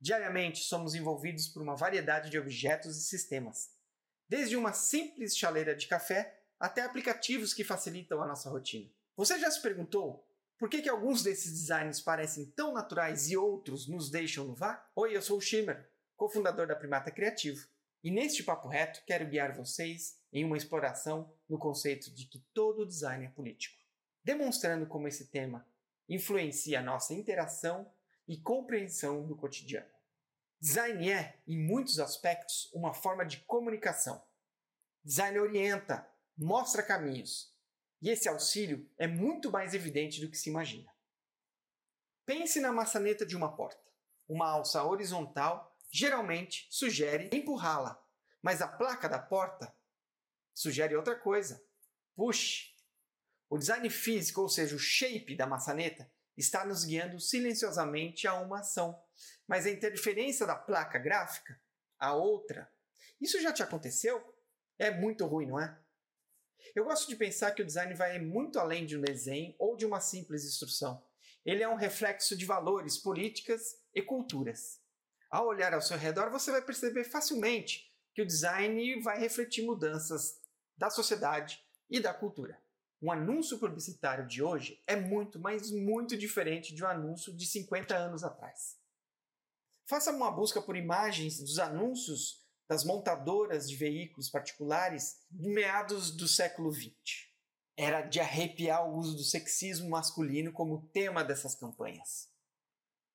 Diariamente somos envolvidos por uma variedade de objetos e sistemas, desde uma simples chaleira de café até aplicativos que facilitam a nossa rotina. Você já se perguntou por que, que alguns desses designs parecem tão naturais e outros nos deixam no vácuo? Oi, eu sou o Shimmer, cofundador da Primata Criativo, e neste papo reto quero guiar vocês em uma exploração no conceito de que todo design é político, demonstrando como esse tema influencia a nossa interação e compreensão do cotidiano. Design é, em muitos aspectos, uma forma de comunicação. Design orienta, mostra caminhos, e esse auxílio é muito mais evidente do que se imagina. Pense na maçaneta de uma porta. Uma alça horizontal geralmente sugere empurrá-la, mas a placa da porta sugere outra coisa. Puxe! O design físico, ou seja, o shape da maçaneta, está nos guiando silenciosamente a uma ação. Mas a interferência da placa gráfica, a outra, isso já te aconteceu? É muito ruim, não é? Eu gosto de pensar que o design vai muito além de um desenho ou de uma simples instrução. Ele é um reflexo de valores, políticas e culturas. Ao olhar ao seu redor, você vai perceber facilmente que o design vai refletir mudanças da sociedade e da cultura. Um anúncio publicitário de hoje é muito, mas muito diferente de um anúncio de 50 anos atrás. Faça uma busca por imagens dos anúncios das montadoras de veículos particulares de meados do século XX. Era de arrepiar o uso do sexismo masculino como tema dessas campanhas.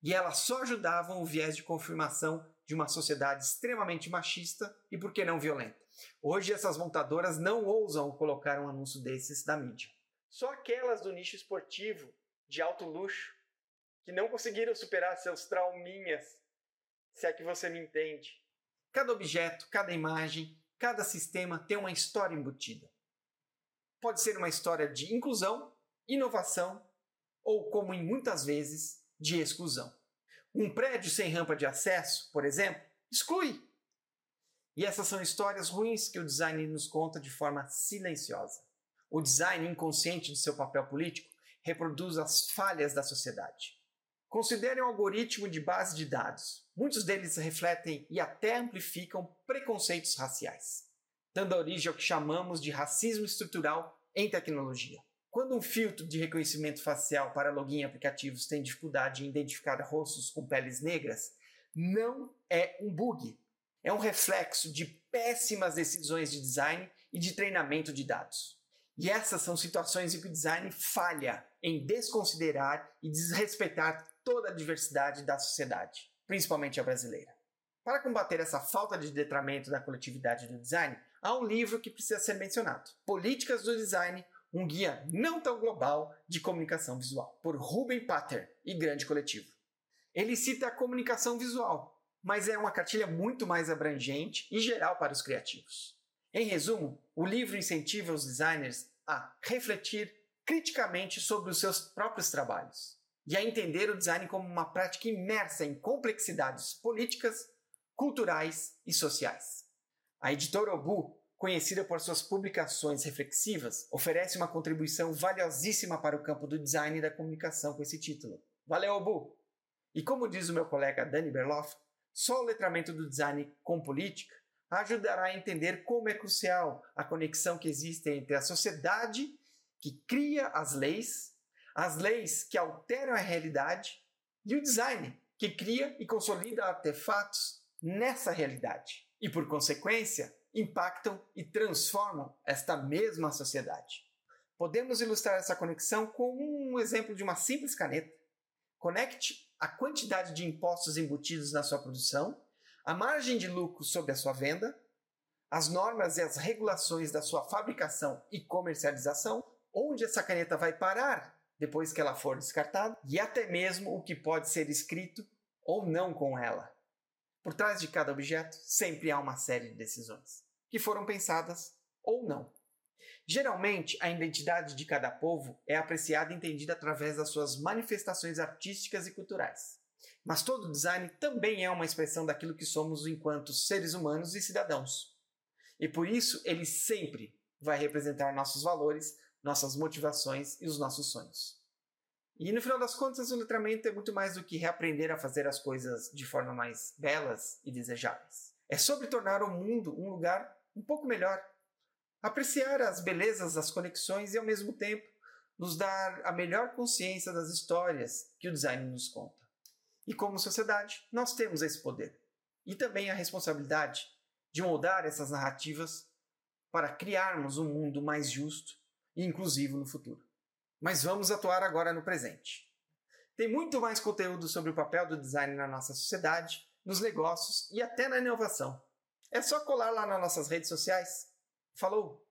E elas só ajudavam o viés de confirmação de uma sociedade extremamente machista e, por que não, violenta. Hoje, essas montadoras não ousam colocar um anúncio desses na mídia. Só aquelas do nicho esportivo, de alto luxo, que não conseguiram superar seus trauminhas, se é que você me entende. Cada objeto, cada imagem, cada sistema tem uma história embutida. Pode ser uma história de inclusão, inovação ou, como em muitas vezes, de exclusão. Um prédio sem rampa de acesso, por exemplo, exclui e essas são histórias ruins que o design nos conta de forma silenciosa. O design inconsciente de seu papel político reproduz as falhas da sociedade. Considere um algoritmo de base de dados. Muitos deles refletem e até amplificam preconceitos raciais, dando origem ao que chamamos de racismo estrutural em tecnologia. Quando um filtro de reconhecimento facial para login em aplicativos tem dificuldade em identificar rostos com peles negras, não é um bug, é um reflexo de péssimas decisões de design e de treinamento de dados. E essas são situações em que o design falha em desconsiderar e desrespeitar toda a diversidade da sociedade, principalmente a brasileira. Para combater essa falta de detramento da coletividade do design, há um livro que precisa ser mencionado: Políticas do Design, um guia não tão global de comunicação visual, por Ruben Pater e Grande Coletivo. Ele cita a comunicação visual, mas é uma cartilha muito mais abrangente e geral para os criativos. Em resumo, o livro incentiva os designers a refletir criticamente sobre os seus próprios trabalhos e a entender o design como uma prática imersa em complexidades políticas, culturais e sociais. A editora Obu, conhecida por suas publicações reflexivas, oferece uma contribuição valiosíssima para o campo do design e da comunicação com esse título. Valeu, Obu! E como diz o meu colega Dani Berloff, só o letramento do design com política ajudará a entender como é crucial a conexão que existe entre a sociedade que cria as leis, as leis que alteram a realidade e o design que cria e consolida artefatos nessa realidade e, por consequência, impactam e transformam esta mesma sociedade. Podemos ilustrar essa conexão com um exemplo de uma simples caneta. Conecte a quantidade de impostos embutidos na sua produção, a margem de lucro sobre a sua venda, as normas e as regulações da sua fabricação e comercialização, onde essa caneta vai parar depois que ela for descartada e até mesmo o que pode ser escrito ou não com ela. Por trás de cada objeto sempre há uma série de decisões que foram pensadas ou não. Geralmente, a identidade de cada povo é apreciada e entendida através das suas manifestações artísticas e culturais. Mas todo design também é uma expressão daquilo que somos enquanto seres humanos e cidadãos. E por isso ele sempre vai representar nossos valores, nossas motivações e os nossos sonhos. E no final das contas, o letramento é muito mais do que reaprender a fazer as coisas de forma mais belas e desejáveis. É sobre tornar o mundo um lugar um pouco melhor. Apreciar as belezas das conexões e, ao mesmo tempo, nos dar a melhor consciência das histórias que o design nos conta. E como sociedade, nós temos esse poder. E também a responsabilidade de moldar essas narrativas para criarmos um mundo mais justo e inclusivo no futuro. Mas vamos atuar agora no presente. Tem muito mais conteúdo sobre o papel do design na nossa sociedade, nos negócios e até na inovação. É só colar lá nas nossas redes sociais. Falou!